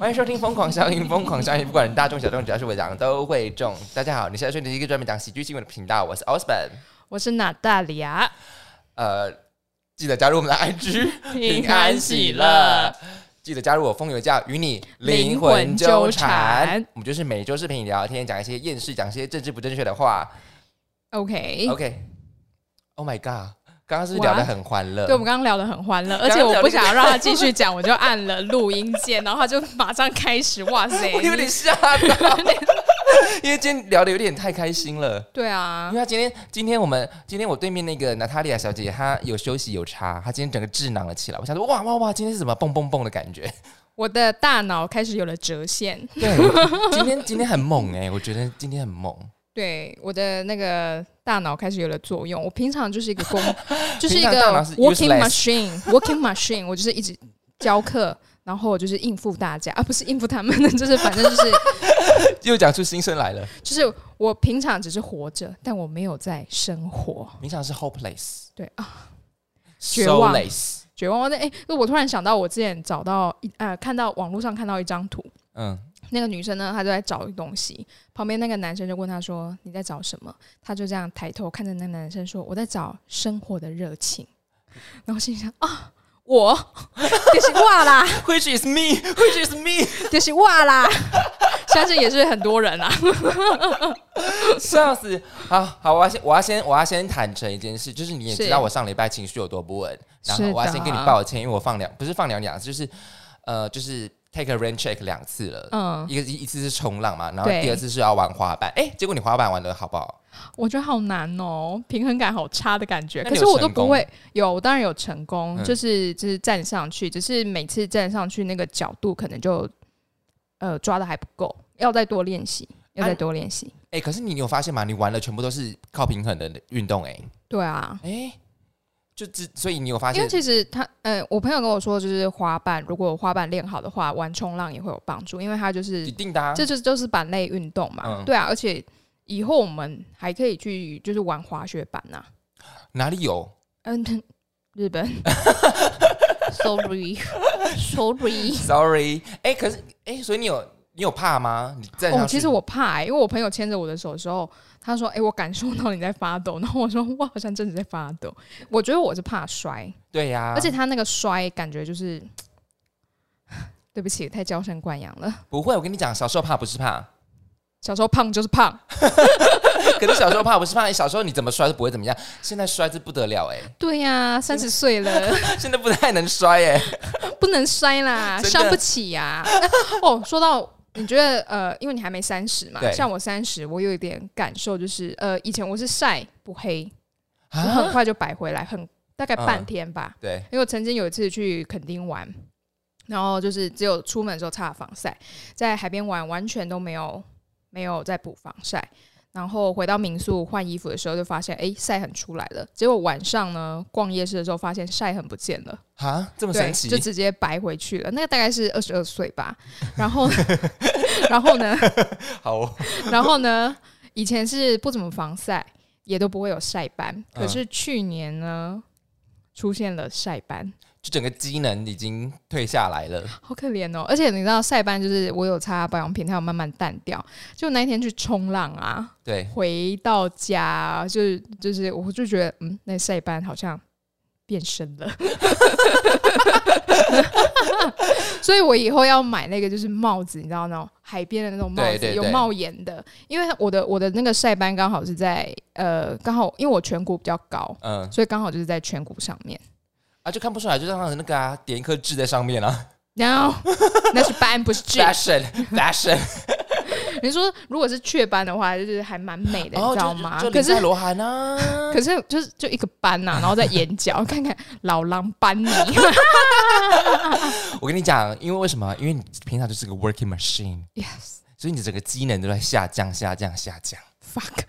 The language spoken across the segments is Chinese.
欢迎收听《疯狂效应》，疯狂效应，不管大众小众，只要是我讲都会中。大家好，你现在收听一个专门讲喜剧新闻的频道，我是 Osborn。我是娜大里亚，呃，记得加入我们的 IG，平安喜乐。记得加入我风油教，与你灵魂纠缠。我们就是每周视频聊天，讲一些厌世，讲一些政治不正确的话。OK，OK，Oh my God，刚刚是是聊得很欢乐？对，我们刚刚聊得很欢乐，而且我不想要让他继续讲，我就按了录音键，然后他就马上开始。哇塞，我有点吓到，因为今天聊的有点太开心了。对啊因为，他今天，今天我们今天我对面那个娜塔莉亚小姐，她有休息有差，她今天整个智囊了起来。我想说，哇哇哇，今天是什么蹦蹦蹦的感觉？我的大脑开始有了折线，对，今天今天很猛哎、我觉得今天很猛。对我的那个大脑开始有了作用。我平常就是一个工，就是一个 working machine，working machine，我就是一直教课。然后我就是应付大家，啊，不是应付他们，就是反正就是 又讲出心声来了，就是我平常只是活着，但我没有在生活。平常是 hopeless，对啊，绝望绝望。那哎，那我突然想到，我之前找到一呃，看到网络上看到一张图，嗯，那个女生呢，她就在找东西，旁边那个男生就问她说：“你在找什么？”她就这样抬头看着那个男生说：“我在找生活的热情。”然后心想啊，我 就是哇啦，，Which is me，Which is me，就是哇啦，相信也是很多人啊。笑死！好好，我要先我要先我要先坦诚一件事，就是你也知道我上礼拜情绪有多不稳，然后我要先跟你的抱歉，因为我放两不是放两两次，就是呃就是 take a rain check 两次了。嗯，一个一一次是冲浪嘛，然后第二次是要玩滑板，哎、结果你滑板玩的好不好？我觉得好难哦，平衡感好差的感觉。可是我都不会有，我当然有成功，嗯就是就是站上去，只是每次站上去那个角度可能就呃抓的还不够，要再多练习，要再啊多练习。哎、可是你有发现吗？你玩的全部都是靠平衡的运动、哎，对啊，哎，就只所以你有发现，因为其实他呃，我朋友跟我说，就是滑板，如果滑板练好的话，玩冲浪也会有帮助，因为它就是一定的、啊，这就是板类运动嘛。嗯对啊，而且以后我们还可以去就是玩滑雪板呐、哪里有？嗯，日本，sorry sorry。Sorry，哎、可是哎、所以你有你有怕吗？你站上哦，其实我怕、欸，因为我朋友牵着我的手的时候，他说：“哎、我感受到你在发抖。”然后我说：“我好像真的在发抖。”我觉得我是怕摔，对呀、而且他那个摔感觉就是，对不起，太娇生惯养了。不会，我跟你讲，小时候怕不是怕，小时候胖就是胖，可是小时候怕不是怕，你小时候你怎么摔都不会怎么样，现在摔是不得了哎、对呀、三十岁了现在 不太能摔哎、不能摔啦，伤不起呀、哦，说到。你觉得呃，因为你还没三十嘛，像我三十，我有一点感受，就是呃，以前我是晒不黑，我啊很快就白回来，很大概半嗯天吧。对，因为我曾经有一次去垦丁玩，然后就是只有出门的时候擦了防晒，在海边玩完全都没有没有在补防晒，然后回到民宿换衣服的时候就发现，哎，晒痕出来了。结果晚上呢逛夜市的时候发现晒痕不见了，啊，这么，神奇就，直接白回去了。那个大概是二十二岁吧，然后 然后呢，好、哦，然后呢，以前是不怎么防晒，也都不会有晒斑，可是去年呢。出现了晒斑，就整个机能已经退下来了。好可怜哦！而且你知道晒斑就是我有擦保养品，它有慢慢淡掉。就那一天去冲浪啊，对，回到家就是就是，我就觉得嗯，那晒斑好像变深了。所以我以后要买那个就是帽子，你知道那种海边的那种帽子，有帽檐的。因为我的我的那个晒斑刚好是在呃，刚好因为我颧骨比较高，嗯，所以刚好就是在颧骨上面。啊，就看不出来，就让他那个啊，点一颗痣在上面啊。No，那是斑，不是痣。，fashion，fashion，你说如果是雀斑的话，就是还蛮美的，你知道吗？可是罗涵啊，可是就是就一个斑呐、然后在眼角看看老狼斑你。我跟你讲，因为为什么？因为你平常就是个 working machine，，yes 所以你整个机能都在下降、下降、下降，fuck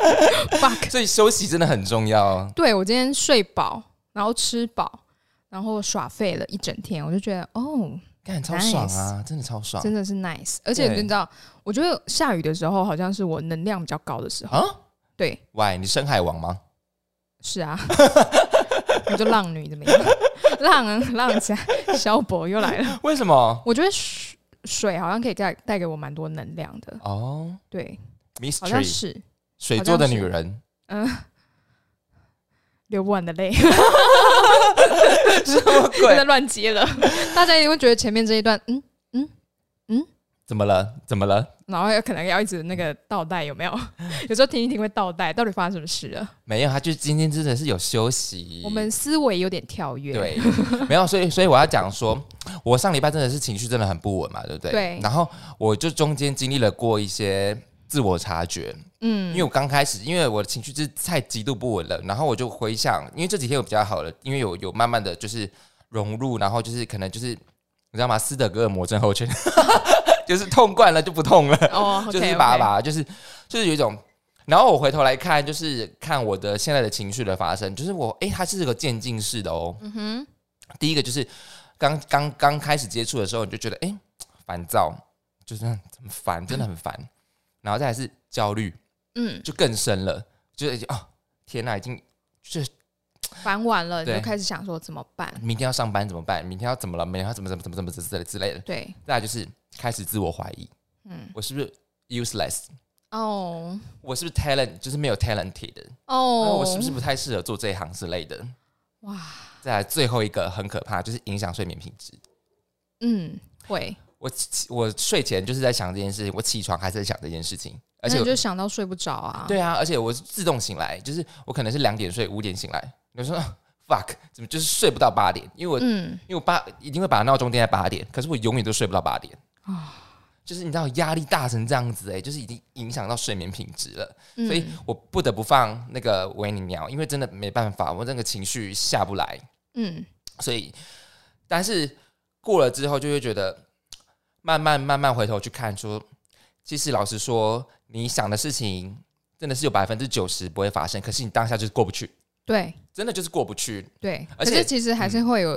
fuck，所以休息真的很重要。对我今天睡饱，然后吃饱，然后耍废了一整天，我就觉得哦，干超爽啊，真的超爽真的是 nice。而且你知道，我觉得下雨的时候好像是我能量比较高的时候。啊！对，喂，你深海王吗？是啊，你就浪女怎么样？浪浪起来，小博又来了。为什么？我觉得水水好像可以带带给我蛮多能量的，哦对，好像是，水做的女人，嗯、流不完的泪，什么鬼？真的？乱接了。大家一定会觉得前面这一段，嗯，怎么了？怎么了？然后有可能要一直那个倒带，有没有？有时候听一听会倒带，到底发生什么事了？没有，他就今天真的是有休息。我们思维有点跳跃，，对，没有，所以所以我要讲说，我上礼拜真的是情绪真的很不稳嘛，对不对？对然后我就中间经历了过一些自我察觉，嗯因为我刚开始，因为我的情绪就是太极度不稳了，然后我就回想，因为这几天我比较好了，因为有有慢慢的就是融入，然后就是可能就是你知道吗？斯德哥尔摩症候群，就是痛惯了就不痛了。哦，就是把把，就是就是有一种。然后我回头来看，就是看我的现在的情绪的发生，就是我哎，它是个渐进式的哦。嗯哼，第一个就是刚刚刚开始接触的时候，你就觉得哎烦躁，就是很烦，真的很烦。然后再来是焦虑，嗯，就更深了，就是已经哦天哪，已经就是烦完了，你就开始想说怎么办？明天要上班怎么办？明天要怎么了？明天要怎么怎么怎么怎么之类之类的。对，再来就是开始自我怀疑，嗯，我是不是 useless？哦我是不是 talent 就是没有 talented 的？哦，我是不是不太适合做这一行之类的？哇？再来最后一个很可怕，就是影响睡眠品质。嗯，会，我起我睡前就是在想这件事情，我起床还是在想这件事情，而且我就想到睡不着啊？，对啊，而且我是自动醒来，就是我可能是两点睡，五点醒来。你说 fuck，怎么就是睡不到八点？因为我、嗯，因为我八一定会把闹钟定在八点，可是我永远都睡不到八点啊 就是你知道压力大成这样子哎、就是已经影响到睡眠品质了，嗯所以我不得不放那个维尼鸟，因为真的没办法，我那个情绪下不来。嗯，所以，但是过了之后，就会觉得慢慢慢慢回头去看说，其实老实说，你想的事情真的是有百分之九十不会发生，可是你当下就是过不去，对。真的就是过不去，对，而且嗯可是其实还是会有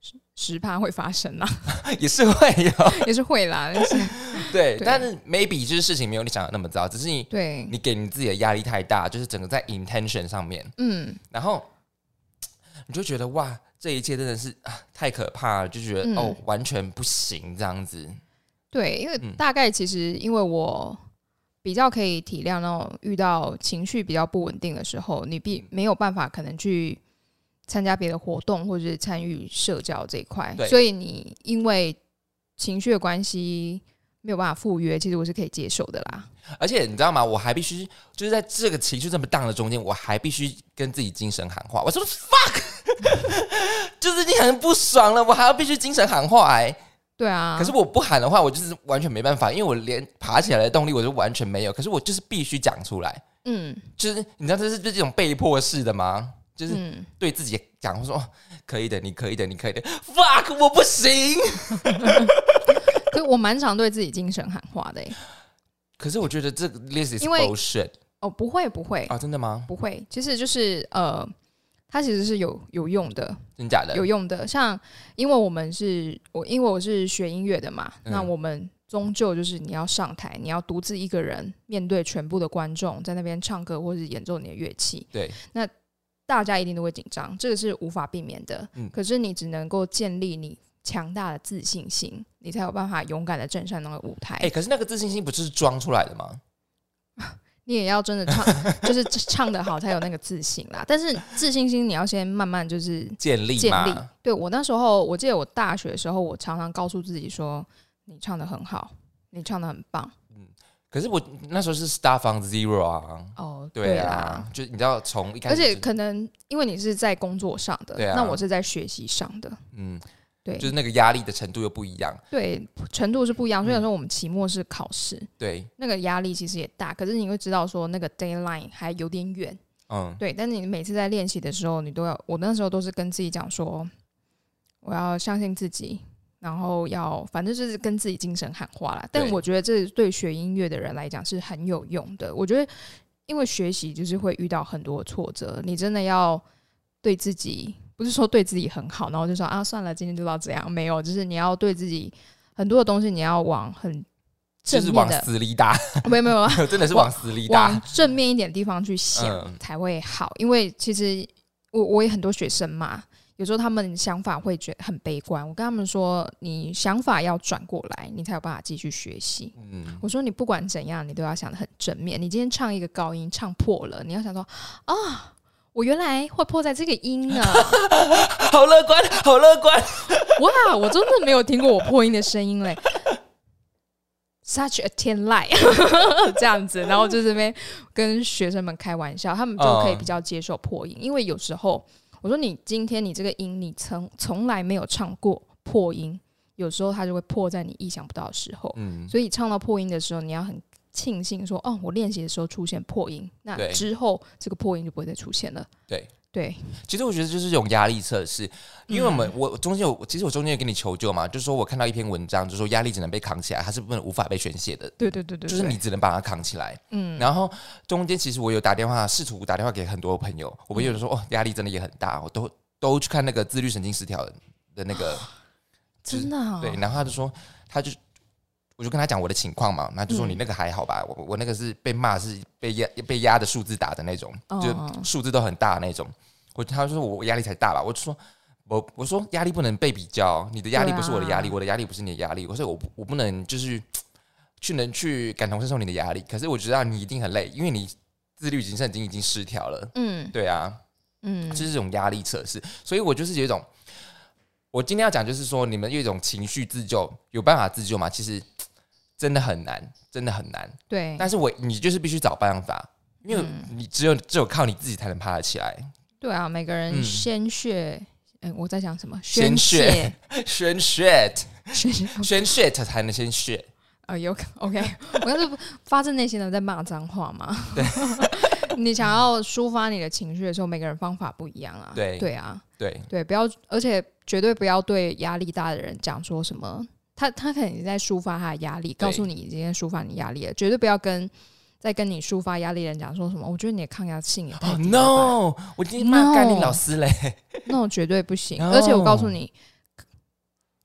十十趴会发生啦，也是会有。也是会啦，但是 对，对。但是 maybe 就是事情没有你想的那么糟，只是你对，你给你自己的压力太大，就是整个在 intention 上面，嗯。然后你就觉得哇，这一切真的是啊太可怕了，就觉得、嗯。哦完全不行这样子，对，因为嗯。大概其实因为我比较可以体谅那种遇到情绪比较不稳定的时候，你必没有办法可能去参加别的活动或者是参与社交这一块，所以你因为情绪的关系没有办法赴约，其实我是可以接受的啦。而且你知道吗？我还必须就是在这个情绪这么荡的中间，我还必须跟自己精神喊话。我说 fuck，就是已经很不爽了，我还要必须精神喊话哎、对啊，可是我不喊的话，我就是完全没办法，因为我连爬起来的动力我就完全没有。可是我就是必须讲出来，嗯就是你知道这是这种被迫式的吗？就是嗯，对自己讲说、哦可以的，你可以的，你可以的。fuck，我不行。可是我蛮常对自己精神喊话的、欸。可是我觉得这个 this is 因为 bullshit 哦，不会不会啊，真的吗？不会，其实就是呃，它其实是有有用的。真假的？有用的。像因为我们是我，因为我是学音乐的嘛，嗯那我们终究就是你要上台，你要独自一个人面对全部的观众，在那边唱歌或是演奏你的乐器，对，那大家一定都会紧张，这个是无法避免的。嗯可是你只能够建立你强大的自信心，你才有办法勇敢的站上那个舞台。哎、可是那个自信心不就是装出来的吗？你也要真的唱，就是唱的好才有那个自信啦。但是自信心你要先慢慢就是建立嘛，建立。对我那时候，我记得我大学的时候，我常常告诉自己说：“你唱的很好，你唱的很棒。嗯可是我那时候是 start from zero 啊，”哦，对啊，，就你知道从一开而始而，且可能因为你是在工作上的，对啊那我是在学习上的，嗯，对，就是那个压力的程度又不一样，对程度是不一样。所以嗯说我们期末是考试，对，那个压力其实也大，可是你会知道说那个 d a y l i n e 还有点远，嗯，对。但是你每次在练习的时候，你都要，我那时候都是跟自己讲说，我要相信自己，然后要反正就是跟自己精神喊话啦。但我觉得这对学音乐的人来讲是很有用的。我觉得，因为学习就是会遇到很多挫折，你真的要对自己，不是说对自己很好，然后就说啊算了，今天就到这样，没有，就是你要对自己很多的东西，你要往很就是往正面的，死里打，没有没有 真的是往死里打往，正面一点的地方去想、嗯才会好。因为其实我我也很多学生嘛，有时候他们想法会觉得很悲观。我跟他们说，你想法要转过来，你才有办法继续学习。嗯，我说你不管怎样，你都要想的很正面。你今天唱一个高音唱破了，你要想说啊，我原来会破在这个音呢。好乐观，好乐观。哇，我真的没有听过我破音的声音嘞。Such a 天籁 这样子，然后就这边跟学生们开玩笑，他们就可以比较接受破音，因为有时候我说你今天你这个音你从从来没有唱过破音，有时候它就会破在你意想不到的时候，嗯，所以唱到破音的时候，你要很庆幸说，哦，我练习的时候出现破音，那之后这个破音就不会再出现了。对。对，其实我觉得就是一种压力测试，因为我们、我中间有，其实我中间有跟你求救嘛，就是说我看到一篇文章，就是说压力只能被扛起来，它是不能无法被宣泄的，对对对对，就是你只能把它扛起来。嗯，然后中间其实我有打电话，试图打电话给很多朋友，我朋友就说哦，压力真的也很大，我都都去看那个自律神经失调的那个，就是真的、啊、对，然后他就说，他就我就跟他讲我的情况嘛，那就说嗯。你那个还好吧，我我那个是被骂是被压被压的数字打的那种，就哦。数字都很大那种。我他就说我压力才大吧，我就说我我说压力不能被比较，你的压力不是我的压力，我的压力不是你的压力，我说我我不能就是去能去感同身受你的压力，可是我知道你一定很累，因为你自律神经已经失调了，嗯。对啊，嗯。就是这种压力测试，所以我就是有一种，我今天要讲就是说，你们有一种情绪自救，有办法自救吗？其实真的很难，真的很难。对，但是我你就是必须找办法，因为嗯你只有只有靠你自己才能爬得起来。对啊，每个人嗯鲜血，嗯、我在讲什么？鲜血血，宣泄，鲜血，宣泄才能先血。呃，有 OK，我要是发自内心的在骂脏话嘛。对，你想要抒发你的情绪的时候，每个人方法不一样啊。对对啊，对，对，不要，而且绝对不要对压力大的人讲说什么，他他可能也在抒发他的压力，告诉你今天抒发你压力了，绝对不要跟在跟你抒发压力的人讲说什么，我觉得你的抗压性也太哦、低了吧 no，我今天骂干你老师嘞。那种绝对不行。No 而且我告诉你，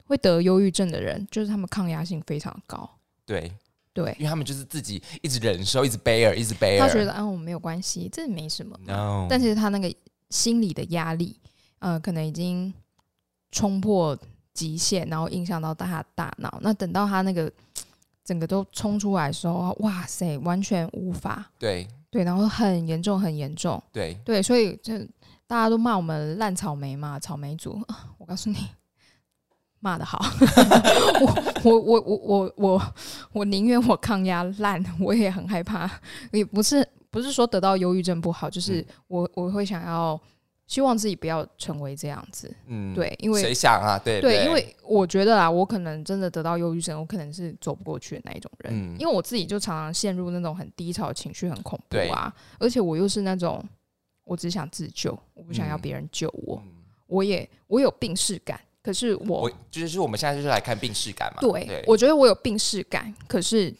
会得忧郁症的人，就是他们抗压性非常高。对，对，因为他们就是自己一直忍受，一直 bear，一直 bear。他觉得啊，我没有关系，这没什么。no，但是他那个心理的压力，呃，可能已经冲破极限，然后影响到他的大脑。那等到他那个 整个都冲出来的时候，哇塞，完全无法。对对，然后很严重，很严重。对对，所以就大家都骂我们烂草莓嘛，草莓族。啊 我告诉你，骂的好。我我我我我我我宁愿我抗压烂，我也很害怕。也不是不是说得到忧郁症不好，就是嗯我我会想要希望自己不要成为这样子。嗯，对，因为谁想啊？对对，因为我觉得啊，我可能真的得到忧郁症，我可能是走不过去的那一种人，嗯因为我自己就常常陷入那种很低潮的情绪，很恐怖啊，而且我又是那种我只想自救，我不想要嗯别人救我，嗯我也我有病视感，可是我我就是我们现在就是来看病视感嘛。对我觉得我有病视感，可是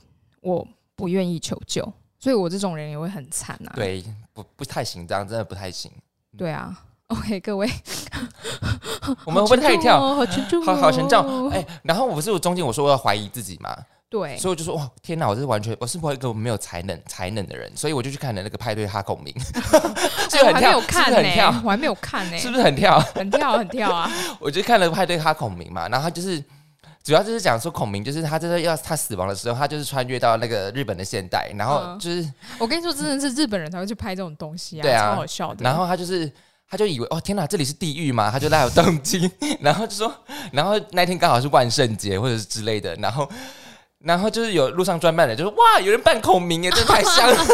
我不愿意求救，所以我这种人也会很惨啊。对不不太行，这样真的不太行。对啊，OK，各位，我们会不会太跳？好沉重哦，好好沉重哦哎、然后我不是我中间我说我要怀疑自己嘛，对，所以我就说哇天哪，我是完全我是不是一个没有才能才能的人，所以我就去看了那个派对哈孔明，是不是很跳？哎我还没有是看呢、不是很跳？我还没有看呢、是不是很跳？很跳很跳啊！我就看了派对哈孔明嘛，然后他就是主要就是讲说孔明就是他就是要他死亡的时候，他就是穿越到那个日本的现代，然后嗯就是、我跟你说，真的是日本人才会去拍这种东西啊，对啊超好笑的。然后他就是。他就以为哦天哪，这里是地狱嘛，他就来有动机，然后就说，然后那天刚好是万圣节或者是之类的，然后，然后就是有路上专卖的，就说哇，有人扮孔明耶，这太像了，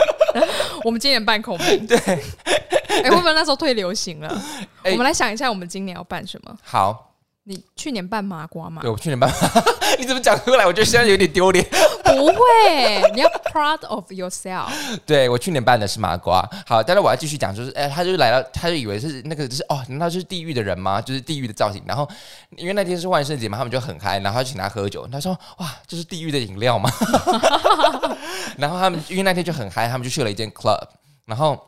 我们今年扮孔明，对，哎、会不会那时候退流行了？哎我们来想一下，我们今年要办什么？好，你去年办麻瓜吗对？我去年办，你怎么讲出来？我觉得现在有点丢脸。不会，你要 proud of yourself。对我去年办的是麻瓜，好，但是我要继续讲，就是，哎、他就来到，他就以为是那个，就是哦，难道就是地狱的人吗？就是地狱的造型。然后因为那天是万圣节嘛，他们就很嗨，然后他请他喝酒。他说，哇，这是地狱的饮料吗？然后他们因为那天就很嗨，他们就去了一间 club，然后。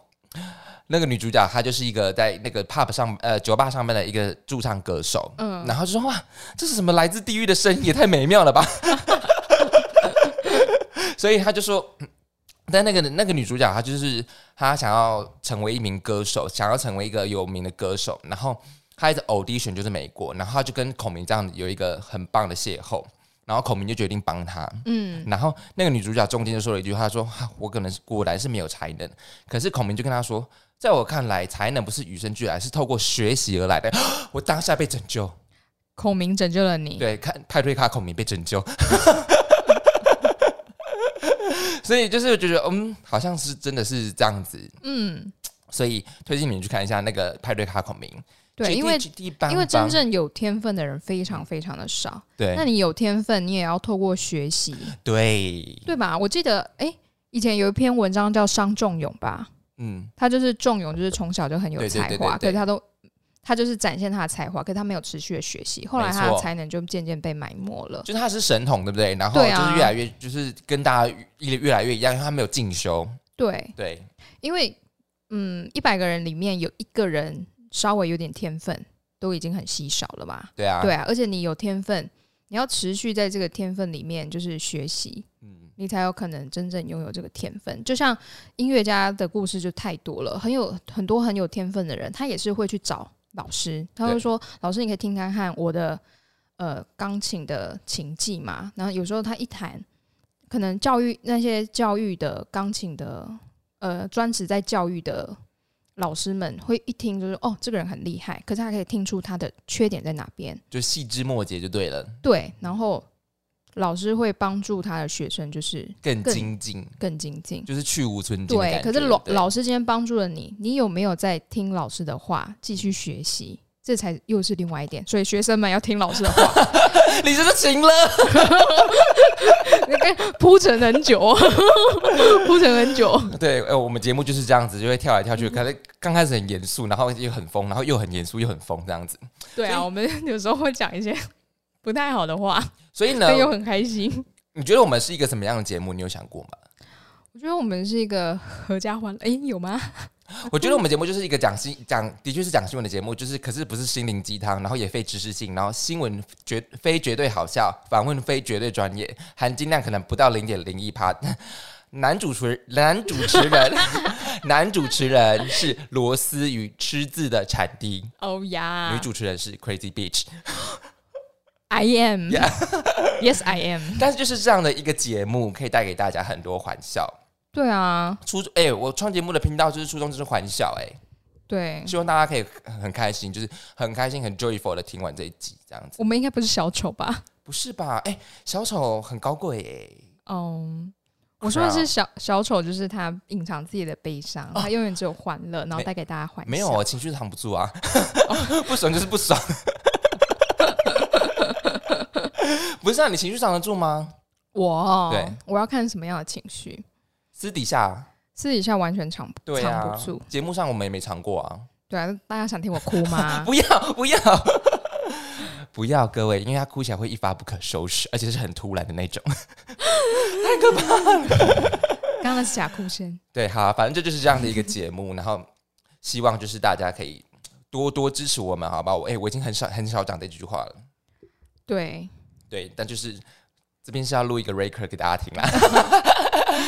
那个女主角她就是一个在那个 pub 上呃酒吧上班的一个驻唱歌手，嗯。然后就说哇，这是什么来自地狱的声音，也太美妙了吧！所以她就说，但那个那个女主角她就是她想要成为一名歌手，想要成为一个有名的歌手，然后她一直 audition 就是美国，然后她就跟孔明这样有一个很棒的邂逅，然后孔明就决定帮他。嗯，然后那个女主角中间就说了一句话，说：“哈我可能是果然是没有才能。”可是孔明就跟他说：“在我看来，才能不是与生俱来，是透过学习而来的。”我当下被拯救，孔明拯救了你。对，看派对卡孔明被拯救，所以就是觉得嗯，好像是真的是这样子，嗯，所以推荐你们去看一下那个派对卡孔明。对，因为因为真正有天分的人非常非常的少。对那你有天分，你也要透过学习，对，对吧？我记得，哎、以前有一篇文章叫伤仲永吧，嗯，他就是仲永，就是从小就很有才华，可是他都他就是展现他的才华，可是他没有持续的学习，后来他的才能就渐渐被埋没了。就是他是神童，对不对？然后就是越来越，就是跟大家越越来越一样，因为他没有进修。对，对，因为嗯，一百个人里面有一个人稍微有点天分，都已经很稀少了吧？对啊，对啊，而且你有天分，你要持续在这个天分里面就是学习，嗯，你才有可能真正拥有这个天分。就像音乐家的故事就太多了，很有很多很有天分的人，他也是会去找老师，他会说：“老师，你可以听看看我的呃钢琴的琴技嘛。”然后有时候他一弹，可能教育那些教育的钢琴的呃专职在教育的。老师们会一听就是哦，这个人很厉害，可是他可以听出他的缺点在哪边，就细枝末节就对了，对，然后老师会帮助他的学生，就是更更精进，更精进。就是去无存对，可是老老师今天帮助了你，你有没有在听老师的话，继续学习？这才又是另外一点。所以学生们要听老师的话，你真是行了，那个铺陈很久，铺陈很久。对，呃，我们节目就是这样子，就会跳来跳去，嗯可能刚开始很严肃，然后又很疯，然后又很严肃又很疯这样子。对啊，我们有时候会讲一些不太好的话，所以呢，又很开心。你觉得我们是一个什么样的节目？你有想过吗？我觉得我们是一个合家欢，哎、有吗？我觉得我们节目就是一个讲新 讲，的确是讲新闻的节目，就是可是不是心灵鸡汤，然后也非知识性，然后新闻绝非绝对好笑，访问非绝对专业，含金量可能不到零点零一趴。男主持男主持人 男主持人是螺丝与吃字的产地，哦呀，女主持人是 Crazy Beach，I am yes I am。但是就是这样的一个节目，可以带给大家很多欢笑。对啊，初哎、我创节目的频道就是初衷就是欢笑、哎，对，希望大家可以很开心，就是很开心、很 joyful 的听完这一集，这样子。我们应该不是小丑吧？不是吧？哎、小丑很高贵哎、嗯，我说的是小小丑，就是他隐藏自己的悲伤，他永远只有欢乐，然后没带给大家欢笑。没有，我情绪藏不住啊，不爽就是不爽。不是啊，你情绪藏得住吗？我对我要看什么样的情绪，私底下，私底下完全藏不对啊藏不住。，节目上我们也没藏过啊。对啊，大家想听我哭吗？不要，不要，不要，各位，因为他哭起来会一发不可收拾，而且是很突然的那种。刚刚那是假哭声。对，好，反正这就是这样的一个节目，然后希望就是大家可以多多支持我们，好吧？我哎、我已经很少很少讲这句话了，对，对，但就是这边是要录一个 record 给大家听啦。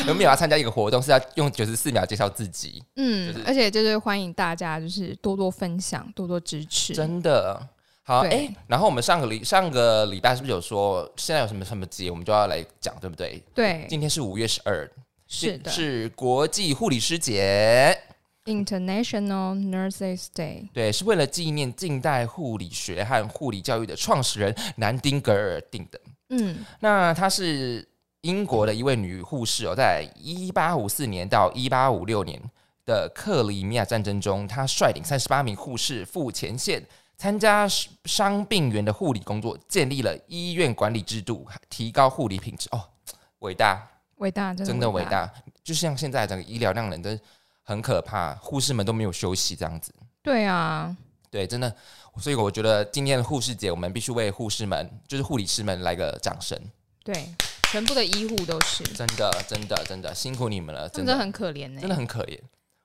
有没有要参加一个活动，是要用九十四秒介绍自己？嗯，就是而且就是欢迎大家就是多多分享，多多支持。真的好哎、对然后我们上个礼上个礼拜是不是有说现在有什么什么节，我们就要来讲，对不对？对，今天是五月十二，是的是国际护理师节。，International Nurses Day。对，是为了纪念近代护理学和护理教育的创始人南丁格尔定的。嗯，那他是英国的一位女护士哦，在一八五四年到一八五六年的克里米亚战争中，她率领三十八名护士赴前线，参加伤病员的护理工作，建立了医院管理制度，提高护理品质。哦，伟大，伟大，真的伟大。大！就像现在整个医疗量能都很可怕，护士们都没有休息这样子。对啊，对，真的，所以我觉得今天的护士节，我们必须为护士们，就是护理师们来个掌声。对，全部的医护都是，真的，真的，真的辛苦你们了，真的，真的很可怜呢、真的很可怜，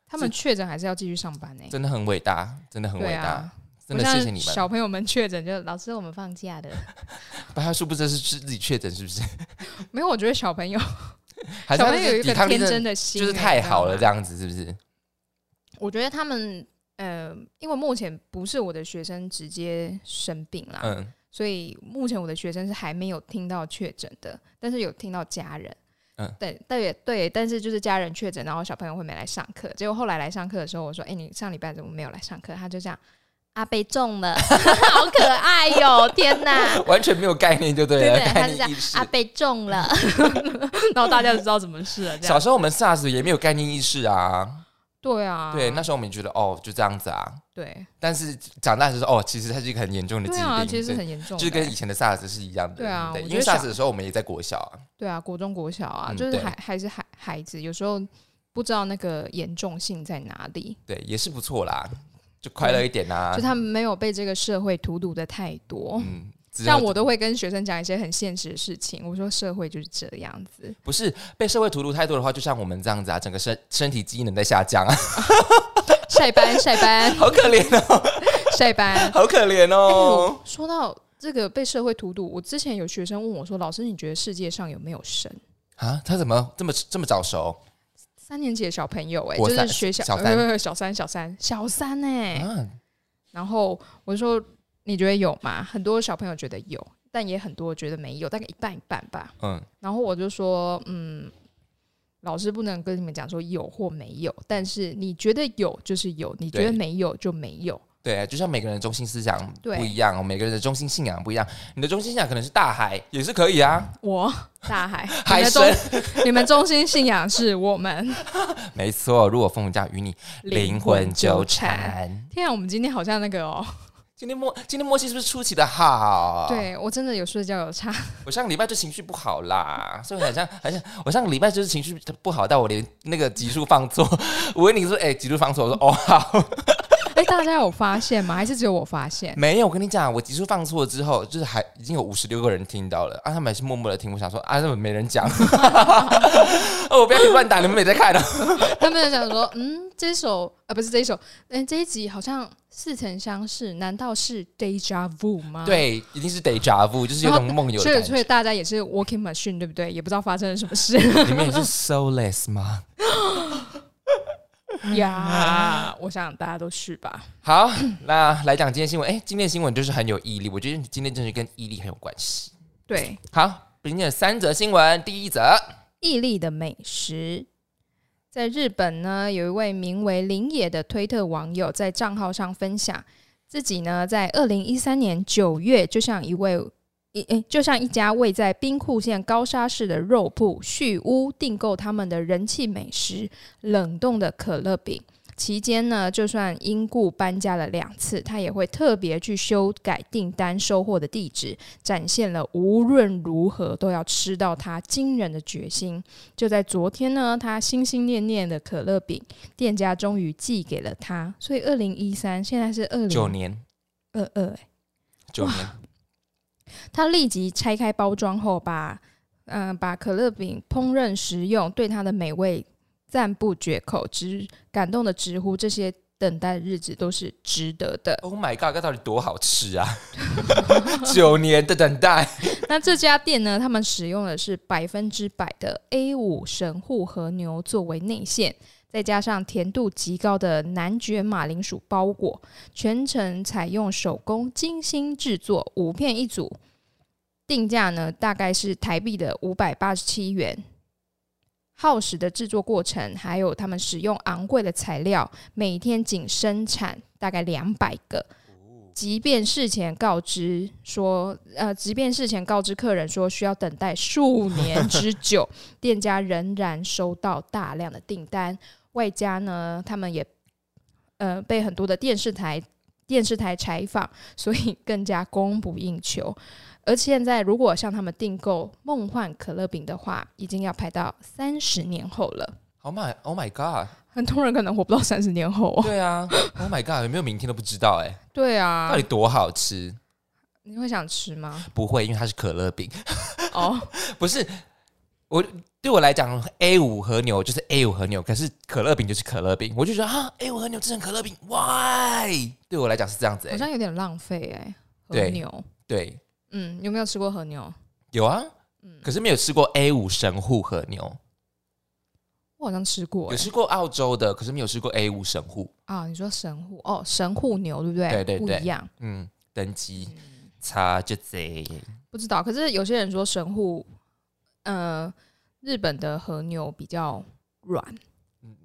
他们确诊还是要继续上班呢、真的很伟大，真的很伟大，啊，真的谢谢你们。小朋友们确诊就老师我们放假的，不他殊不知是是自己确诊，是不是？没有，我觉得小朋友小朋友有一个天真真的的心、就是太好了，这样。样子是不是？我觉得他们呃，因为目前不是我的学生直接生病啦，嗯，所以目前我的学生是还没有听到确诊的，但是有听到家人。嗯对对对，但是就是家人确诊，然后小朋友会没来上课。结果后来来上课的时候，我说：“哎、你上礼拜怎么没有来上课？”他就这样，阿贝中了，好可爱哟！天哪，完全没有概念，就对了，对对，他概是这样念意，识阿。贝中了，然后大家就知道怎么事了。这样小时候我们 SARS 也没有概念意识啊，对啊，对，那时候我们也觉得哦就这样子啊，对但是长大的时候哦，其实它是一个很严重的疾病，对啊，其实对很严重，就是跟以前的 SARS 是一样的。对啊我因为觉得小 SARS 的时候我们也在国小啊，对啊，国中国小啊，嗯就是还还是孩孩子，有时候不知道那个严重性在哪里，对，也是不错啦，就快乐一点啊就。他们没有被这个社会荼毒的太多。嗯，像我都会跟学生讲一些很现实的事情，我说社会就是这样子，不是被社会荼毒太多的话，就像我们这样子啊，整个身身体机能在下降啊，晒斑晒斑 好可怜哦，晒斑。好可怜哦。说到这个被社会荼毒，我之前有学生问我说：“老师，你觉得世界上有没有神啊，他怎么这么这么早熟？？”三年级的小朋友、哎，就是学校小三呃小三小三小三哎、啊，然后我就说：“你觉得有吗？”很多小朋友觉得有，但也很多觉得没有，大概一半一半吧。嗯，然后我就说：“嗯，老师不能跟你们讲说有或没有，但是你觉得有就是有，你觉得没有就没有。对，就像每个人的中心思想不一样，每个人的中心信仰不一样。你的中心信仰可能是大海，也是可以啊。我大海，海你中神，你们中心信仰是我们没错。如果风家与你灵魂纠。缠，天啊，我们今天好像那个哦，今天默今天默契是不是出奇的好？，对我真的有睡觉有差，我上个礼拜就情绪不好啦，所以好像好像我上个礼拜就是情绪不好到我连那个级数放错。我问你说，哎、集数放错，我说哦好，哎，大家有发现吗？还是只有我发现？没有。我跟你讲，我集数放错之后，就是还已经有五十六个人听到了啊，他们还是默默的听。我想说啊，怎么没人讲？哦，我不要你乱打，你们没在看哦。他们想说，嗯，这首啊不是这一首，嗯，这一集好像似曾相识，难道是 deja vu 吗？。对，一定是 deja vu，就是有种梦游所以，所以。大家也是 walking machine，对不对？也不知道发生了什么事 里面也是 soulless 吗？呀。我想大家都是吧。好，那来讲今天新闻。哎、今天的新闻就是很有毅力，我觉得今天真是跟毅力很有关系。对，好，今天的三则新闻，第一则，毅力的美食。在日本呢，有一位名为林野的推特网友在账号上分享，自己呢在二零一三年九月，就像一位一诶，就像一家位在兵库县高沙市的肉铺旭屋订购他们的人气美食冷冻的可乐饼。期间呢，就算因故搬家了两次，他也会特别去修改订单收货的地址，展现了无论如何都要吃到它惊人的决心。就在昨天呢，他心心念念的可乐饼，店家终于寄给了他。所以二零一三，现在是二零九年，二二，哎九年，他立即拆开包装后把，嗯、把可乐饼烹饪食用，对它的美味赞不绝口，直感动的直呼这些等待的日子都是值得的。Oh my god，这到底多好吃啊！九年的等待，那这家店呢，他们使用的是百分之百的 A 五神户和牛作为内馅，再加上甜度极高的南爵马铃薯包裹，全程采用手工精心制作，五片一组，定价呢大概是台币的五百八十七元。耗时的制作过程，还有他们使用昂贵的材料，每天仅生产大概两百个。即便事前告知说，呃，即便事前告知客人说需要等待数年之久，店家仍然收到大量的订单，外加呢，他们也呃被很多的电视台电视台采访，所以更加供不应求。而现在，如果向他们订购梦幻可乐饼的话，已经要排到三十年后了。Oh my Oh my god！很多人可能活不到三十年后哦。对啊，Oh my god，有没有明天都不知道哎、对啊到底，多好吃？你会想吃吗？不会，因为它是可乐饼，哦，不是我对我来讲，A 五和牛就是 A 五和牛，可是可乐饼就是可乐饼，我就觉得啊，A 五和牛制成可乐饼，Why？对我来讲是这样子哎、好像有点浪费哎、和对牛，对，嗯，有没有吃过和牛？有啊，嗯可是没有吃过 A 五神户和牛，我好像吃过、欸，有吃过澳洲的，可是没有吃过 A 五神户。啊，你说神户哦，神户牛对不对？对对对不一样，嗯，登机差就贼。不知道。可是有些人说神户，呃，日本的和牛比较软，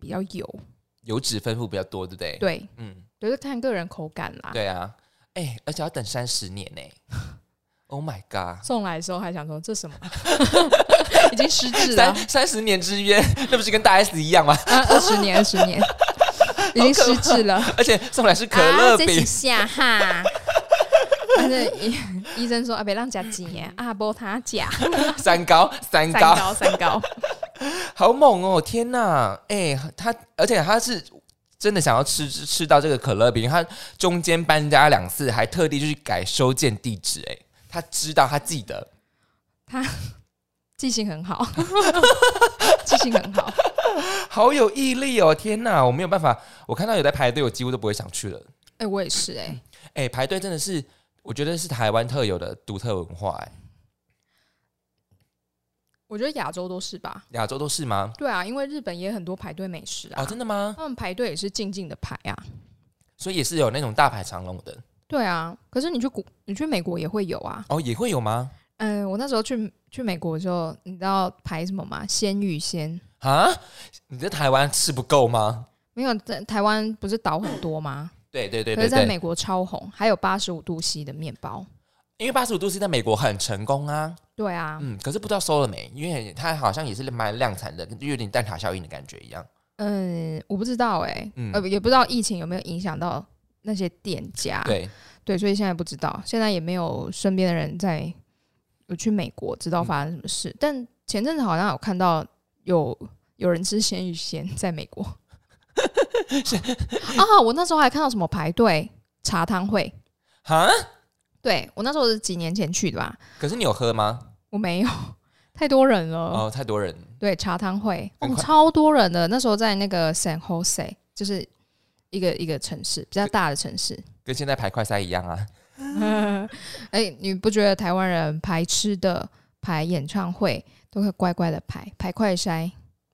比较油，油脂分布比较多，对不对？，对，嗯，就是看个人口感啦。对啊。哎、而且要等三十年呢、Oh my god！送来的时候还想说这什么，已经失智了。三，三十年之约，那不是跟大 S 一样吗？啊，二十年，二十年，已经失智了。而且送来是可乐饼。是，下哈。但是医医生说啊，别让加几年啊，不他假三高三三高，三高，好猛哦！天哪，哎、他而且他是真的想要吃吃吃到这个可乐饼，他中间搬家两次，还特地就去改收件地址，哎，他知道他记得，记性很好，记性很好。好有毅力哦！天哪，我没有办法，我看到有在排队，我几乎都不会想去了。哎、我也是哎、哎、排队真的是，我觉得是台湾特有的独特文化，哎，我觉得亚洲都是吧。亚洲都是吗？对啊，因为日本也很多排队美食啊，哦，真的吗？他们排队也是静静的排啊。所以也是有那种大排长龙的对啊，可是你去古，你去美国也会有啊。哦，也会有吗？嗯、我那时候去去美国的时候，你知道排什么吗？鲜芋仙。啊？你在台湾吃不够吗？没有在台湾不是岛很多吗？对对对可是在美国超红，还有八十五度 C 的面包。因为八十五度 C 在美国很成功啊，对啊，嗯，可是不知道收了没，因为它好像也是蛮量产的，就有点蛋挞效应的感觉一样。嗯，我不知道哎、嗯呃，也不知道疫情有没有影响到那些店家。对，对，所以现在不知道，现在也没有身边的人在有去美国，知道发生什么事。但前阵子好像有看到有有人吃鲜芋仙在美国。啊，我那时候还看到什么排队茶汤会，哈，对我那时候是几年前去的吧，可是你有喝吗？我没有，太多人了。哦，太多人，对，茶汤会，哦，超多人的。那时候在那个 San Jose，就是一个一个城市，比较大的城市。跟现在排快塞一样啊。哎、你不觉得台湾人排吃的、排演唱会都会乖乖的排，排快筛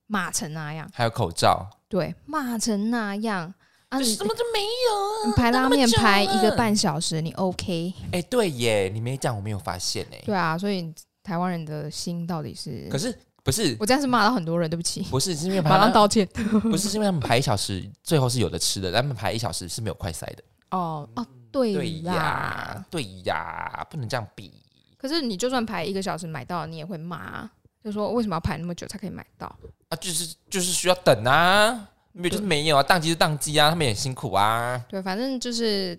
骂成那样？还有口罩，对，骂成那样啊！什么都没有啊。你排拉面排一个半小时，你 OK？哎、对耶，你没讲，我没有发现哎。对啊，所以台湾人的心到底是……可是不是我这样是骂到很多人，对不起，不是是因为马上道歉。不是是因为他们排一小时，最后是有的吃的，他们排一小时是没有快塞的。哦哦，对呀，对呀，不能这样比。可是你就算排一个小时买到，你也会骂啊，就说为什么要排那么久才可以买到？啊，就是就是需要等啊，没有就是没有啊，宕机就宕机啊，他们也很辛苦啊。对，反正就是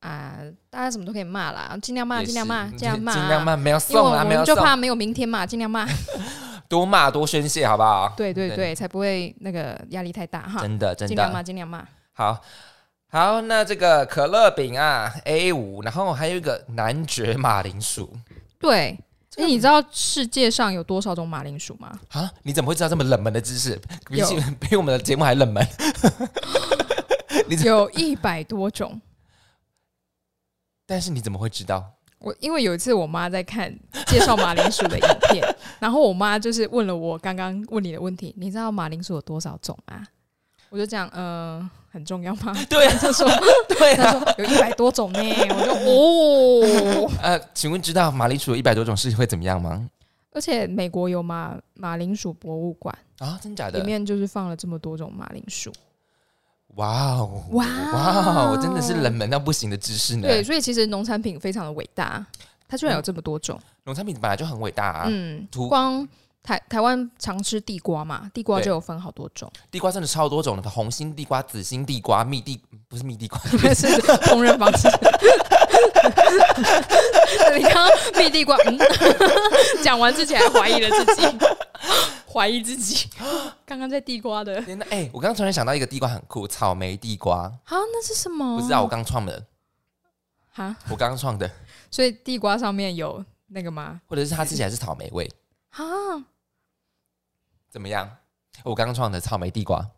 啊、大家什么都可以骂啦，尽量骂，尽量骂，是尽量骂，尽量骂，没有送啊，没有就怕没有明天嘛，尽量骂。多骂多宣泄，好不好？对对对对，才不会那个压力太大哈。真的真的尽量骂，的尽量骂。好。好，那这个可乐饼啊，A 五，然后还有一个男爵马铃薯对，哎，你知道世界上有多少种马铃薯吗？啊，你怎么会知道这么冷门的知识？比起比我们的节目还冷门。你有一百多种。但是你怎么会知道？我因为有一次我妈在看介绍马铃薯的影片，然后我妈就是问了我刚刚问你的问题，你知道马铃薯有多少种吗？我就讲，嗯、很重要吗？对啊，他说，对啊。她说有一百多种呢，我就哦，呃，请问知道马铃薯有一百多种是会怎么样吗？而且美国有马马铃薯博物馆，啊，真假的里？面就是放了这么多种马铃薯。哇哦，哇哇哦，真的是冷门到不行的知识呢。对，所以其实农产品非常的伟大，它居然有这么多种。农产品本来就很伟大啊，嗯，光台台湾常吃地瓜嘛，地瓜就有分好多种，地瓜真的超多种的，红心地瓜、紫心地瓜、蜜地不是蜜地瓜，是烹饪方式。你刚刚蜜地瓜，嗯，讲完之前还怀疑了自己，怀疑自己。刚刚在地瓜的！哎、我刚刚突然想到一个地瓜很酷，草莓地瓜，啊，那是什么？不知道我刚创的，哈，我刚创的，所以地瓜上面有那个吗？或者是它吃起来是草莓味，啊，怎么样？我刚创的草莓地瓜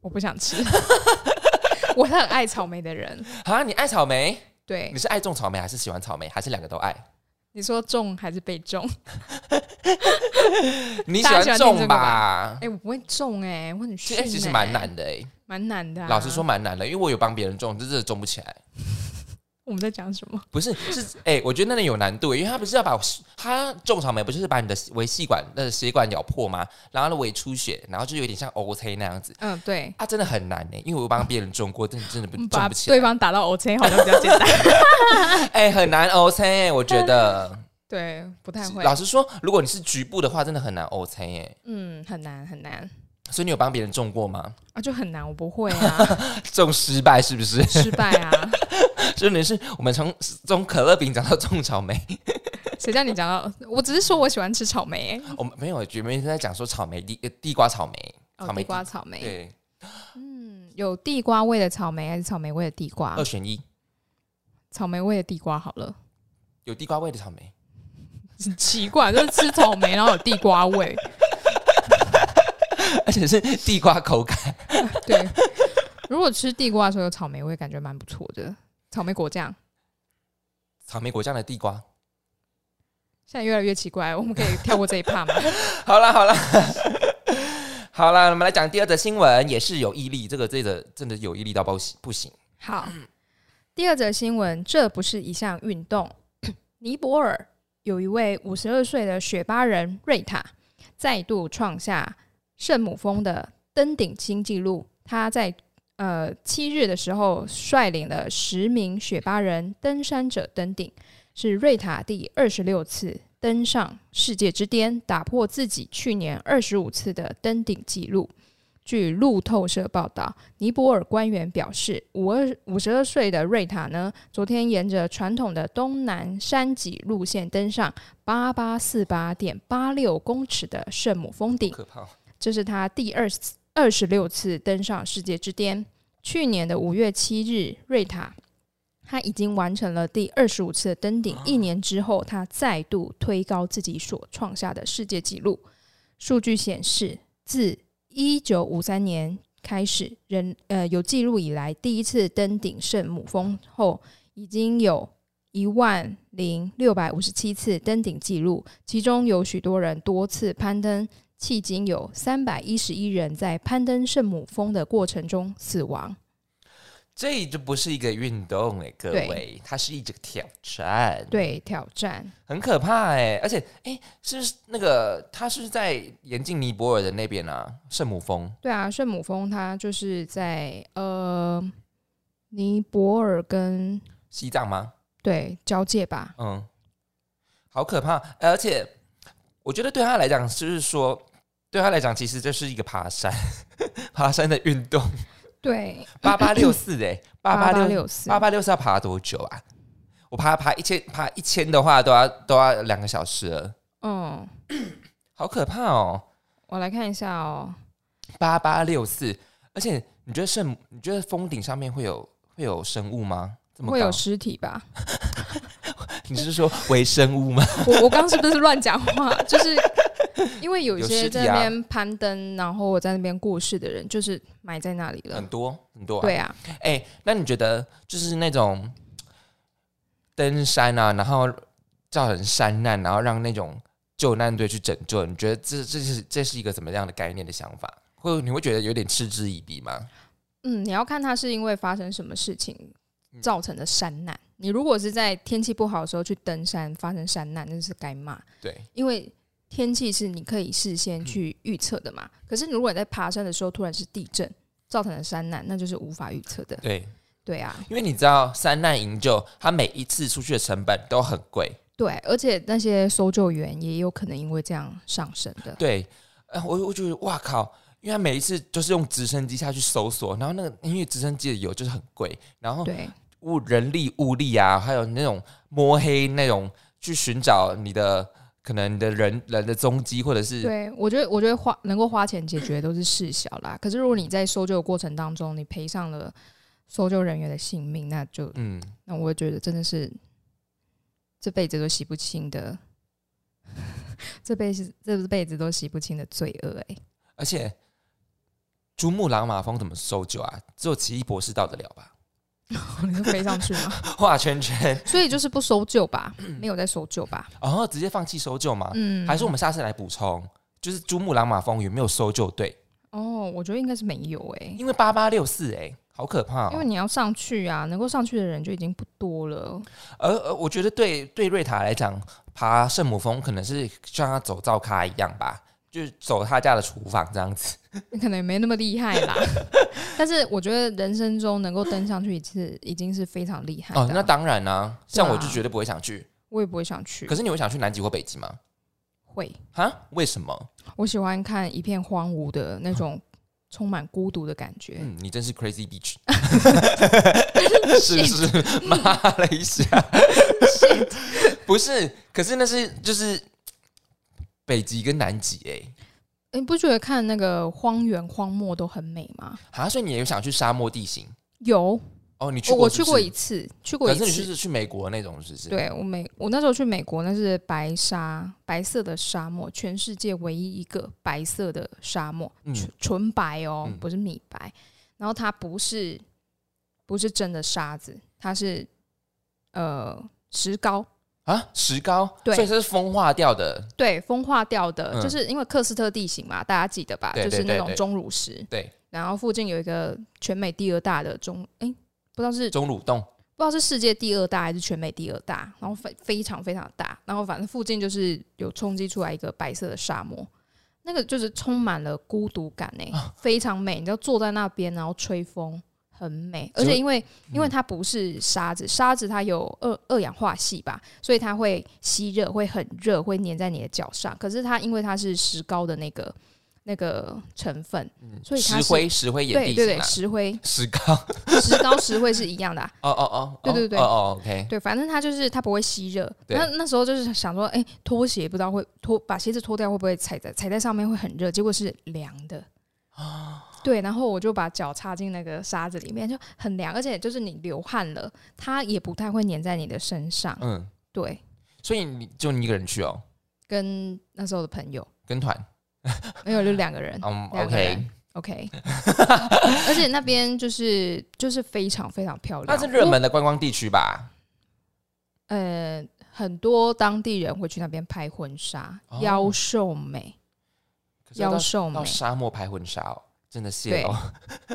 我不想吃。我是很爱草莓的人，啊？你爱草莓？对你，是爱种草莓还是喜欢草莓，还是两个都爱？你说种还是被种？你喜欢听这欢中个吧？哎、我不会种哎、我很其逊、实其实蛮，难的哎、蛮难的、啊。老实说，蛮难的，因为我有帮别人种，真的种不起来。我们在讲什么？不是，是哎、我觉得那里有难度，因为他不是要把他种草莓，不就是把你的维细管的血管咬破吗？然后呢，胃出血，然后就有点像 O C 那样子。嗯，对，啊，真的很难呢，因为我帮别人种过，真的真的不种不起来。对方打到 OK 好像比较简单。哎、很难 O C，我觉得。对，不太会。老实说，如果你是局部的话，真的很难 O C 哎。嗯，很难很难所以你有帮别人种过吗？啊，就很难，我不会啊，种失败是不是？失败啊。重点是我们从从可乐饼讲到种草莓，谁叫你讲到？我只是说我喜欢吃草莓、我们没有，绝没是在讲说草莓地呃地瓜草莓，哦，草莓地瓜草莓。对，嗯，有地瓜味的草莓还是草莓味的地瓜二？选一，草莓味的地瓜好了。有地瓜味的草莓。很奇怪，就是吃草莓，然后有地瓜味。而且是地瓜口感。对，如果吃地瓜的时候有草莓味，感觉蛮不错的。草莓果酱草莓果酱的地瓜。现在越来越奇怪，我们可以跳过这一趴吗？好了好了好了，我们来讲第二则新闻，也是有毅力，这个这个真的有毅力到不行不行。好，第二则新闻，这不是一项运动。尼泊尔有一位五十二岁的雪巴人瑞塔，再度创下圣母峰的登顶新纪录。他在呃七日的时候率领了十名雪巴人登山者登顶，是瑞塔第二十六次登上世界之巅，打破自己去年二十五次的登顶记录。据路透社报道，尼泊尔官员表示，五二五十二岁的瑞塔呢，昨天沿着传统的东南山脊路线登上八八四八点八六公尺的圣母峰顶，可怕哦，这是他第二二十六次登上世界之巅。去年的五月七日，瑞塔他已经完成了第二十五次的登顶。一年之后，他再度推高自己所创下的世界纪录。数据显示，自一九五三年开始，人呃有记录以来第一次登顶圣母峰后，已经有一万零六百五十七次登顶记录，其中有许多人多次攀登，迄今有三百一十一人在攀登圣母峰的过程中死亡。这就不是一个运动哎，各位，它是一个挑战，，对，挑战很可怕哎，而且哎，是那个他是在沿近尼泊尔的那边啊，圣母峰，对啊，圣母峰它就是在呃尼泊尔跟西藏吗？对交界吧。嗯，好可怕，而且我觉得对他来讲，就是说，对他来讲，其实这是一个爬山，爬山的运动。对，八八六四哎，八八六六四八八六四要爬多久啊？我爬爬一千，爬一千的话都要都要两个小时了，嗯，好可怕哦！我来看一下哦。八八六四，而且你觉得圣，你觉得峰顶上面会有会有生物吗？这么高会有？尸体吧？你是说微生物吗？我我刚刚是不是乱讲话？就是 因为有一些在那边攀登，然后我在那边过世的人，就是埋在那里了很。多很多、啊。对啊，哎、那你觉得就是那种登山啊，然后造成山难，然后让那种救难队去拯救，你觉得这这是这是一个怎么样的概念的想法？或者你会觉得有点嗤之以鼻吗？嗯，你要看他是因为发生什么事情嗯造成的山难。你如果是在天气不好的时候去登山发生山难，那是该骂，对，因为天气是你可以事先去预测的嘛。可是如果你在爬山的时候突然是地震造成的山难，那就是无法预测的。对，对啊，因为你知道山难营救，它每一次出去的成本都很贵。对，而且那些搜救员也有可能因为这样上升的。对，呃，我我觉得哇靠，因为他每一次就是用直升机下去搜索，然后那个因为直升机的油就是很贵，然后对，物人力物力啊，还有那种摸黑那种去寻找你的可能你的人人的踪迹，或者是对，我觉得，我觉得花能够花钱解决都是事小啦。可是如果你在搜救的过程当中，你赔上了搜救人员的性命，那就嗯，那我会觉得真的是这辈子都洗不清的，这辈子这辈子都洗不清的罪恶、欸。而且珠穆朗玛峰怎么搜救啊？只有奇异博士到得了吧？你是飞上去吗？画圈圈，所以就是不搜救吧，没有在搜救吧？哦，直接放弃搜救吗？嗯，还是我们下次来补充，就是珠穆朗玛峰有没有搜救队？哦，我觉得应该是没有哎、因为八八六四，哎，好可怕哦。因为你要上去啊，能够上去的人就已经不多了。而而我觉得对对瑞塔来讲，爬圣母峰可能是像他走灶咖一样吧，就是走他家的厨房这样子。你可能也没那么厉害啦，但是我觉得人生中能够登上去一次，已经是非常厉害的啊、哦，那当然啦、像我就绝对不会想去。我也不会想去。可是你会想去南极或北极吗？会，啊？为什么？我喜欢看一片荒芜的那种 充满孤独的感觉。嗯，你真是 crazy Beach，是不是？马来西亚不是，可是那是就是北极跟南极哎、你不觉得看那个荒原荒漠都很美吗？啊，所以你也有想去沙漠地形有，哦？你去过我我去过一次，去过一可是你是。去美国那种，是不是？，对我美，我那时候去美国，那是白沙白色的沙漠，全世界唯一一个白色的沙漠，嗯纯纯白哦，嗯不是米白。然后它不是不是真的沙子，它是呃石膏，啊，石膏，对。所以这是风化掉的，对，风化掉的，嗯。就是因为克斯特地形嘛，大家记得吧？就是那种钟乳石，对，然后附近有一个全美第二大的钟，哎，不知道是钟乳洞，不知道是世界第二大还是全美第二大，然后非非常非常大，然后反正附近就是有冲击出来一个白色的沙漠，那个就是充满了孤独感呢、啊。非常美。你就坐在那边，然后吹风，很美。而且因为因为嗯它不是沙子，沙子它有二二氧化系吧，所以它会吸热，会很热，会粘在你的脚上。可是它因为它是石膏的那个那个成分，所以它石灰石灰也对对石灰、石膏，石膏、石灰是一样的、啊。哦哦哦，对对对哦哦，OK，对，反正它就是它不会吸热。那那时候就是想说，哎、拖鞋不知道会脱把鞋子脱掉会不会踩在踩在上面会很热，结果是凉的。对，然后我就把脚插进那个沙子里面，就很凉，而且就是你流汗了，它也不太会粘在你的身上。嗯，对，所以你就你一个人去哦，跟那时候的朋友。跟团，没有就两个人。嗯两个，OK，人 OK，而且那边就是就是非常非常漂亮，那是。热门的观光地区吧？呃，很多当地人会去那边拍婚纱，哦。妖兽美，妖兽美到。沙漠拍婚纱哦，真的谢哦。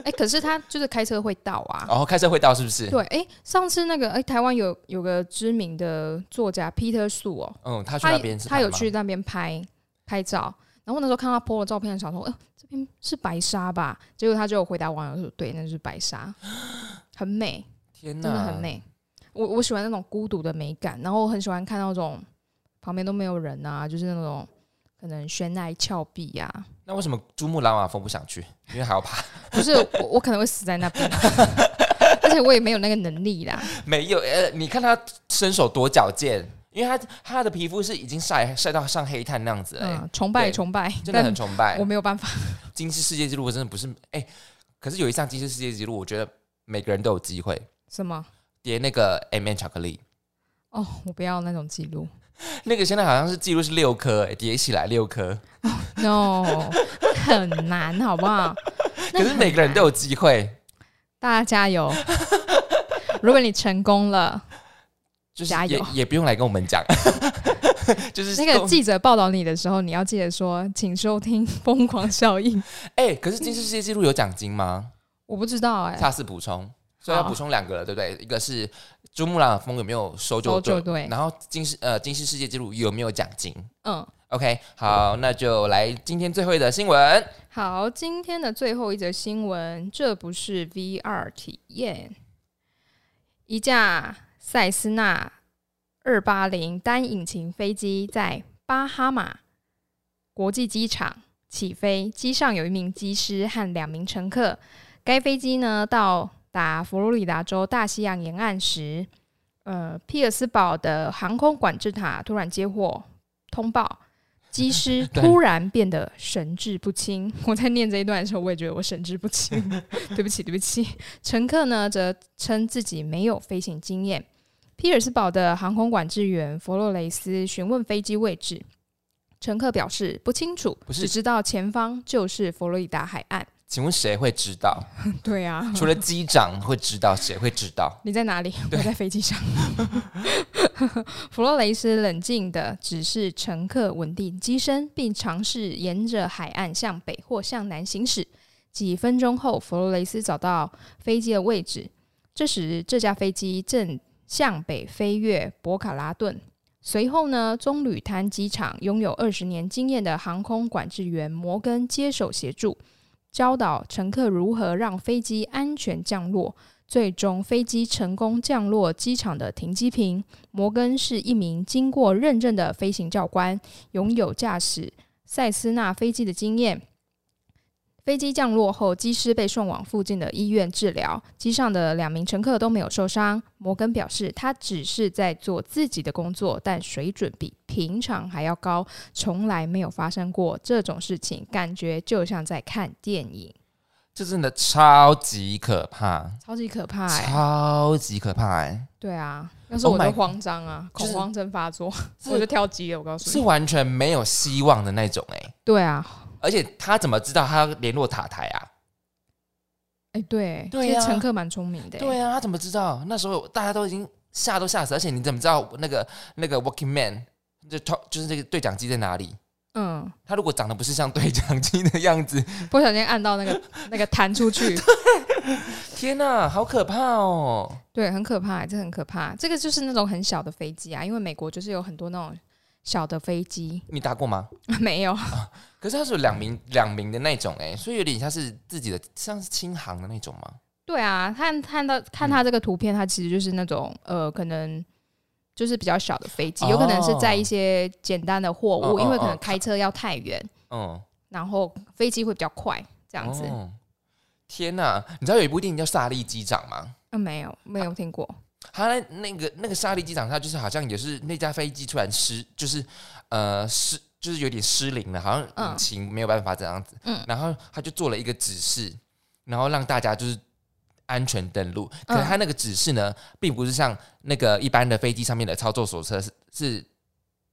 哎、可是他就是开车会到啊。然后开车会到是不是？对，哎、上次那个哎、台湾有有个知名的作家 Peter Su 哦，嗯，他去他那边他有去那边拍拍照，然后那时候看到他 po 的照片，想说，哎、这边是白沙吧？结果他就回答网友说，对，那就是白沙，很美，天哪，真的很。美。我我喜欢那种孤独的美感，然后我很喜欢看那种旁边都没有人啊，就是那种可能悬崖峭壁呀、啊。那为什么珠穆朗玛峰不想去？因为还要爬。不是我，我可能会死在那边，而且我也没有那个能力啦。没有，呃，你看他身手多矫健，因为他他的皮肤是已经晒晒到像黑炭那样子了、欸嗯，崇拜崇拜，真的很崇拜我。没有办法。金氏世界纪录我真的不是哎、可是有一项金氏世界纪录，我觉得每个人都有机会什么？叠那个 M N 巧克力。哦，我不要那种记录。那个现在好像是记录是六颗，哎，叠起来六颗，No，很难，好不好？可是每个人都有机会，大家加油！如果你成功了，就是加油也也不用来跟我们讲，就是那个记者报道你的时候，你要记得说，请收听《疯狂效应》。哎、可是金氏世界纪录有奖金吗？我不知道哎、下次补充，所以要补充两个了，对不对？一个是珠穆朗玛峰有没有搜救队然后金世呃金世世界纪录有没有奖金嗯，？OK，好，那就来今天最后一则新闻。好，今天的最后一则新闻，这不是 VR 体验，一架塞斯纳二八零单引擎飞机在巴哈马国际机场起飞，机上有一名机师和两名乘客。该飞机呢到达佛罗里达州大西洋沿岸时，呃，皮尔斯堡的航空管制塔突然接获通报，机师 突然变得神志不清。我在念这一段的时候，我也觉得我神志不清。对不起，对不起。乘客呢则称自己没有飞行经验。皮尔斯堡的航空管制员佛洛雷斯询问飞机位置，乘客表示不清楚，只知道前方就是佛罗里达海岸。请问谁会知道？对啊，除了机长会知道，谁会知道？你在哪里？我在飞机上。弗洛雷斯冷静的指示乘客稳定机身，并尝试沿着海岸向北或向南行驶。几分钟后，弗洛雷斯找到飞机的位置。这时，这架飞机正向北飞越博卡拉顿。随后呢，棕榈滩机场拥有二十年经验的航空管制员摩根接手协助，教导乘客如何让飞机安全降落。最终，飞机成功降落机场的停机坪。摩根是一名经过认证的飞行教官，拥有驾驶塞斯纳飞机的经验。飞机降落后，机师被送往附近的医院治疗。机上的两名乘客都没有受伤。摩根表示，他只是在做自己的工作，但水准比平常还要高，从来没有发生过这种事情，感觉就像在看电影。这真的超级可怕，超级可怕哎！超级可怕哎！对啊，要是我就慌张啊，恐慌症发作，我就跳机了。我告诉你，是完全没有希望的那种哎。对啊。而且他怎么知道他要联络塔台啊？哎，对，其实乘客蛮聪明的。对啊，他怎么知道？那时候大家都已经吓都吓死。而且你怎么知道那个那个 Working Man 就就是这个对讲机在哪里？嗯，他如果长得不是像对讲机的样子，不小心按到那个 那个弹出去，天哪，好可怕哦！对，很可怕，这很可怕。这个就是那种很小的飞机啊，因为美国就是有很多那种。小的飞机，你搭过吗？没有。可是它是两名两名的那种哎，所以有点像是自己的，像是轻航的那种吗？对啊，看看到看它这个图片，它其实就是那种呃，可能就是比较小的飞机，有可能是在一些简单的货物，因为可能开车要太远，嗯，然后飞机会比较快这样子。天哪，你知道有一部电影叫《萨利机长》吗？嗯，没有，没有听过。他那个那个沙利机场，他就是好像也是那架飞机突然失，就是呃失，就是有点失灵了，好像引擎没有办法这样子。嗯，然后他就做了一个指示，然后让大家就是安全登陆。可是他那个指示呢，并不是像那个一般的飞机上面的操作手册是是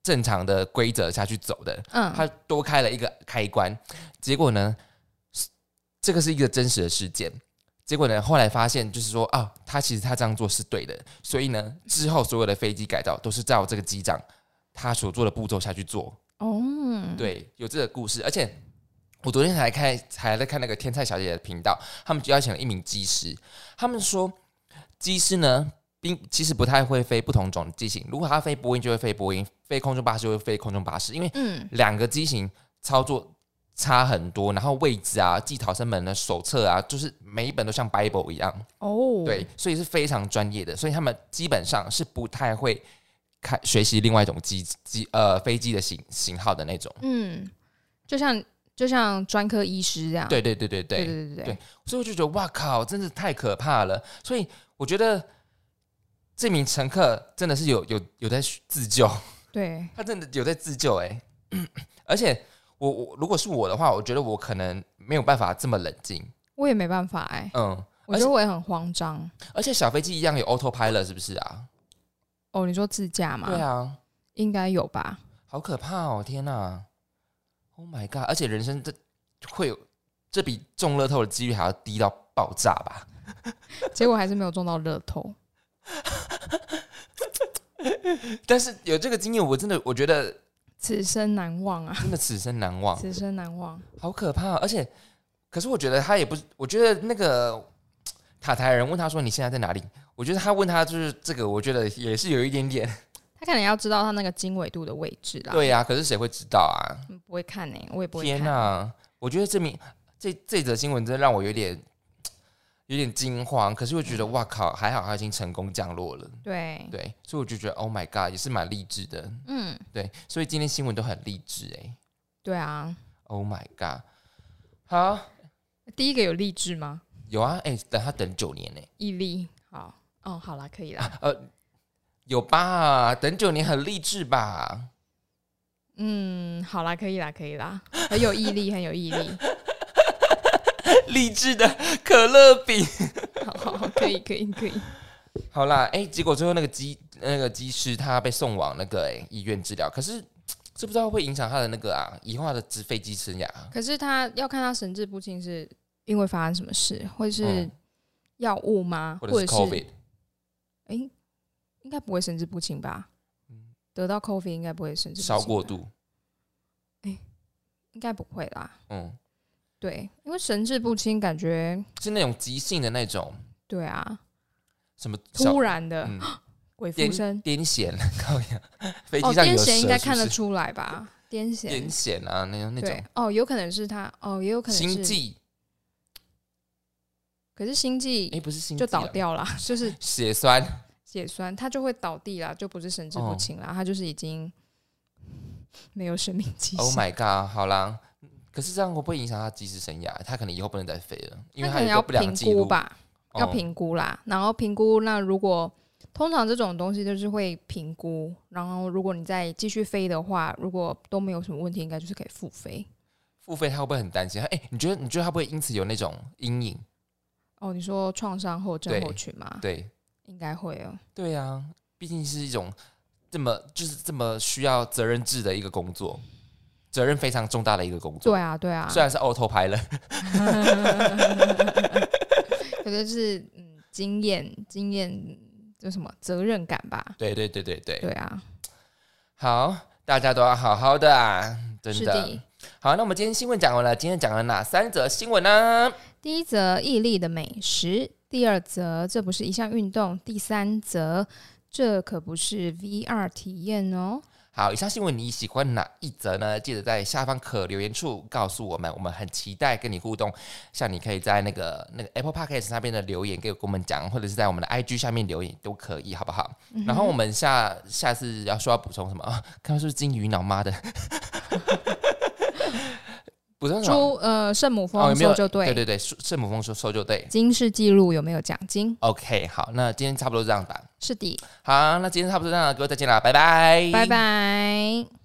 正常的规则下去走的。嗯，他多开了一个开关，结果呢，这个是一个真实的事件。结果呢？后来发现，就是说啊，他其实他这样做是对的，所以呢，之后所有的飞机改造都是照这个机长他所做的步骤下去做。哦，对，有这个故事。而且我昨天才看，还在看那个天菜小姐的频道，他们邀请了一名机师，他们说机师呢，并其实不太会飞不同种机型。如果他飞波音，就会飞波音；飞空中巴士，就会飞空中巴士，因为嗯，两个机型操作。差很多，然后位置啊，记逃生门的手册啊，就是每一本都像 Bible 一样哦。对，所以是非常专业的，所以他们基本上是不太会开学习另外一种机机呃飞机的型型号的那种。嗯，就像就像专科医师这样。对对对对对对对对。所以我就觉得哇靠，真是太可怕了。所以我觉得这名乘客真的是有有有在自救，对他真的有在自救哎，而且。我我如果是我的话，我觉得我可能没有办法这么冷静。我也没办法哎。嗯，我觉得我也很慌张。而且小飞机一样有 autopilot 是不是啊？哦，你说自驾吗？对啊，应该有吧。好可怕哦！天哪！Oh my god！而且人生这会有这比中乐透的几率还要低到爆炸吧？结果还是没有中到乐透。但是有这个经验，我真的我觉得。此生难忘啊！真的此生难忘，此生难忘，好可怕！而且，可是我觉得他也不是，我觉得那个塔台人问他说：“你现在在哪里？”我觉得他问他就是这个，我觉得也是有一点点。他可能要知道他那个经纬度的位置啦。对呀，可是谁会知道啊？不会看呢，我也不会。天哪！我觉得这名这这则新闻真的让我有点。有点惊慌，可是我觉得哇靠，还好他已经成功降落了。对对，所以我就觉得 Oh my God，也是蛮励志的。嗯，对，所以今天新闻都很励志哎。对啊。Oh my God，好，第一个有励志吗？有啊，哎，等他等九年呢。毅力，好，哦，好啦，可以啦。呃，有吧？等九年很励志吧？嗯，好啦，可以啦，可以啦，很有毅力，很有毅力。励志的可乐饼，好好可以可以可以，好啦，哎，结果最后那个机那个机师他被送往那个哎医院治疗，可是这不知道会影响他的那个啊以后他的直飞机生涯。可是他要看他神志不清是因为发生什么事，或是嗯药物吗？或者是 COVID，哎、应该不会神志不清吧？得到 COVID 应该不会神志不清吧烧过，度，应该不会啦。嗯，对，因为神志不清，感觉是那种急性的那种对啊，什么突然的、嗯鬼附癫身。癫痫，靠呀，飞哦，机上有癫痫应该看得出来吧？癫痫，癫痫啊，那种那种，哦，有可能是他，哦，也有可能是，心悸，可是心悸哎，不是心就倒掉了，就是血栓，血栓，他就会倒地啦，就不是神志不清啦，他就是已经没有生命迹象 Oh 象。my god！好啦，可是这样会不会影响他技师生涯？他可能以后不能再飞了，因为他可能要评。估吧，要哦评估啦，然后评估。那如果通常这种东西就是会评估，然后如果你再继续飞的话，如果都没有什么问题，应该就是可以复飞。付费他会不会很担心？哎、你觉得你觉得他不会因此有那种阴影？哦，你说创伤后症对候群吗？对应该会哦。对啊，毕竟是一种这么就是这么需要责任制的一个工作，责任非常重大的一个工作。对啊，对啊，虽然是 auto 拍了，可是是嗯经验经验就什么责任感吧？对对对对对，对啊，好，大家都要好好的啊，真的。好，那我们今天新闻讲完了，今天讲了哪三则新闻呢？第一则毅力的美食，第二则这不是一项运动，第三则这可不是 VR 体验哦。好，以上新闻你喜欢哪一则呢？记得在下方可留言处告诉我们，我们很期待跟你互动。像你可以在那个那个 Apple Podcast 那边的留言给我们讲，或者是在我们的 IG 下面留言都可以，好不好？然后我们下下次要说要补充什么啊？看是不是金鱼脑妈的？补充什么？猪呃圣母哦，峰有没有收就对，对对对，圣圣母峰收收就对。金氏记录有没有奖金？OK，好，那今天差不多这样吧。是的，好，那今天差不多这样了，各位再见啦，拜拜，拜拜。